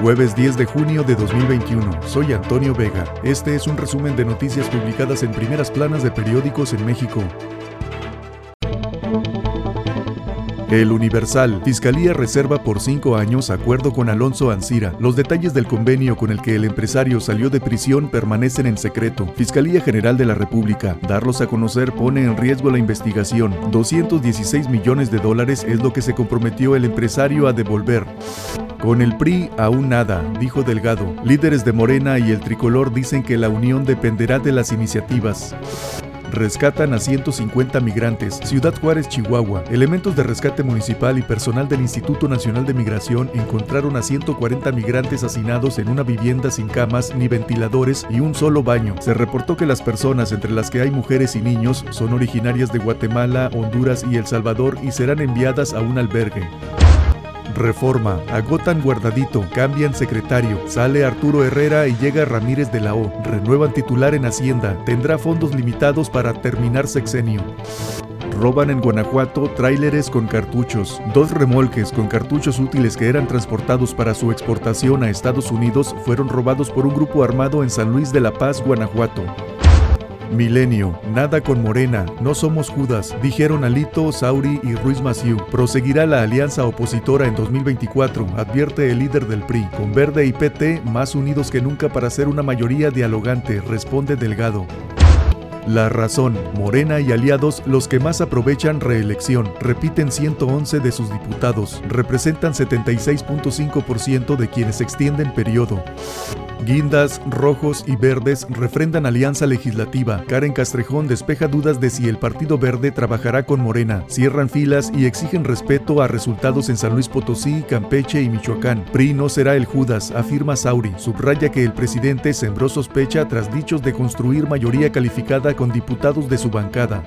Jueves 10 de junio de 2021. Soy Antonio Vega. Este es un resumen de noticias publicadas en primeras planas de periódicos en México. El Universal. Fiscalía reserva por cinco años acuerdo con Alonso Ancira. Los detalles del convenio con el que el empresario salió de prisión permanecen en secreto. Fiscalía General de la República. Darlos a conocer pone en riesgo la investigación. 216 millones de dólares es lo que se comprometió el empresario a devolver. Con el PRI aún nada, dijo Delgado. Líderes de Morena y el tricolor dicen que la unión dependerá de las iniciativas. Rescatan a 150 migrantes. Ciudad Juárez, Chihuahua. Elementos de rescate municipal y personal del Instituto Nacional de Migración encontraron a 140 migrantes hacinados en una vivienda sin camas ni ventiladores y un solo baño. Se reportó que las personas, entre las que hay mujeres y niños, son originarias de Guatemala, Honduras y El Salvador y serán enviadas a un albergue. Reforma. Agotan guardadito, cambian secretario. Sale Arturo Herrera y llega Ramírez de la O. Renuevan titular en Hacienda. Tendrá fondos limitados para terminar sexenio. Roban en Guanajuato tráileres con cartuchos. Dos remolques con cartuchos útiles que eran transportados para su exportación a Estados Unidos fueron robados por un grupo armado en San Luis de la Paz, Guanajuato. Milenio, nada con Morena, no somos Judas, dijeron Alito, Sauri y Ruiz Maciú. Proseguirá la alianza opositora en 2024, advierte el líder del PRI. Con Verde y PT, más unidos que nunca para ser una mayoría dialogante, responde Delgado. La razón, Morena y aliados los que más aprovechan reelección, repiten 111 de sus diputados, representan 76.5% de quienes extienden periodo. Guindas, rojos y verdes refrendan alianza legislativa. Karen Castrejón despeja dudas de si el Partido Verde trabajará con Morena. Cierran filas y exigen respeto a resultados en San Luis Potosí, Campeche y Michoacán. PRI no será el Judas, afirma Sauri. Subraya que el presidente sembró sospecha tras dichos de construir mayoría calificada con diputados de su bancada.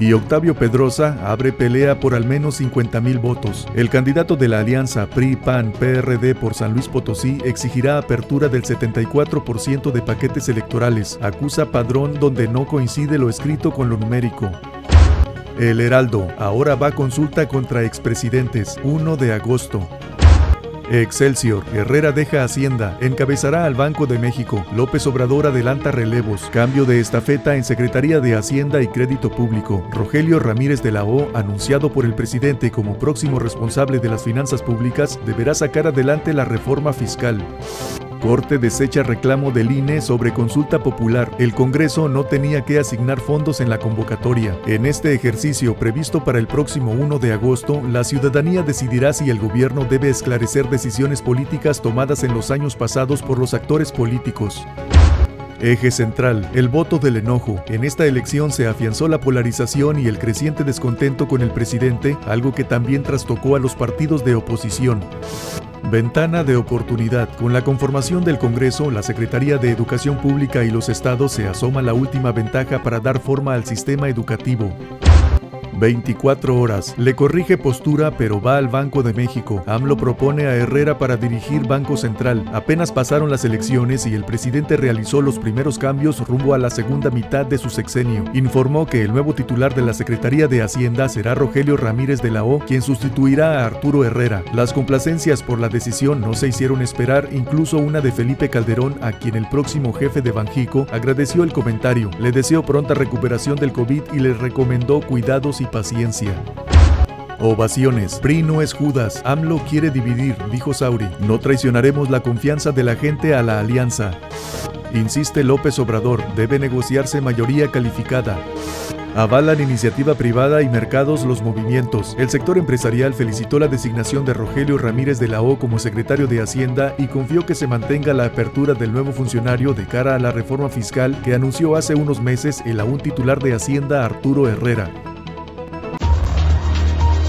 Y Octavio Pedrosa abre pelea por al menos 50 mil votos. El candidato de la alianza PRI-PAN-PRD por San Luis Potosí exigirá apertura del 74% de paquetes electorales. Acusa padrón donde no coincide lo escrito con lo numérico. El Heraldo ahora va consulta contra expresidentes 1 de agosto. Excelsior, Herrera deja Hacienda, encabezará al Banco de México, López Obrador adelanta relevos, cambio de estafeta en Secretaría de Hacienda y Crédito Público, Rogelio Ramírez de la O, anunciado por el presidente como próximo responsable de las finanzas públicas, deberá sacar adelante la reforma fiscal. Corte desecha reclamo del INE sobre consulta popular. El Congreso no tenía que asignar fondos en la convocatoria. En este ejercicio previsto para el próximo 1 de agosto, la ciudadanía decidirá si el gobierno debe esclarecer decisiones políticas tomadas en los años pasados por los actores políticos. Eje central, el voto del enojo. En esta elección se afianzó la polarización y el creciente descontento con el presidente, algo que también trastocó a los partidos de oposición. Ventana de oportunidad. Con la conformación del Congreso, la Secretaría de Educación Pública y los estados se asoma la última ventaja para dar forma al sistema educativo. 24 horas. Le corrige postura, pero va al Banco de México. AMLO propone a Herrera para dirigir Banco Central. Apenas pasaron las elecciones y el presidente realizó los primeros cambios rumbo a la segunda mitad de su sexenio. Informó que el nuevo titular de la Secretaría de Hacienda será Rogelio Ramírez de la O, quien sustituirá a Arturo Herrera. Las complacencias por la decisión no se hicieron esperar, incluso una de Felipe Calderón, a quien el próximo jefe de Banjico agradeció el comentario, le deseó pronta recuperación del COVID y le recomendó cuidados y paciencia. Ovaciones. PRI no es Judas. AMLO quiere dividir, dijo Sauri. No traicionaremos la confianza de la gente a la alianza. Insiste López Obrador, debe negociarse mayoría calificada. Avalan iniciativa privada y mercados los movimientos. El sector empresarial felicitó la designación de Rogelio Ramírez de la O como secretario de Hacienda y confió que se mantenga la apertura del nuevo funcionario de cara a la reforma fiscal que anunció hace unos meses el aún titular de Hacienda Arturo Herrera.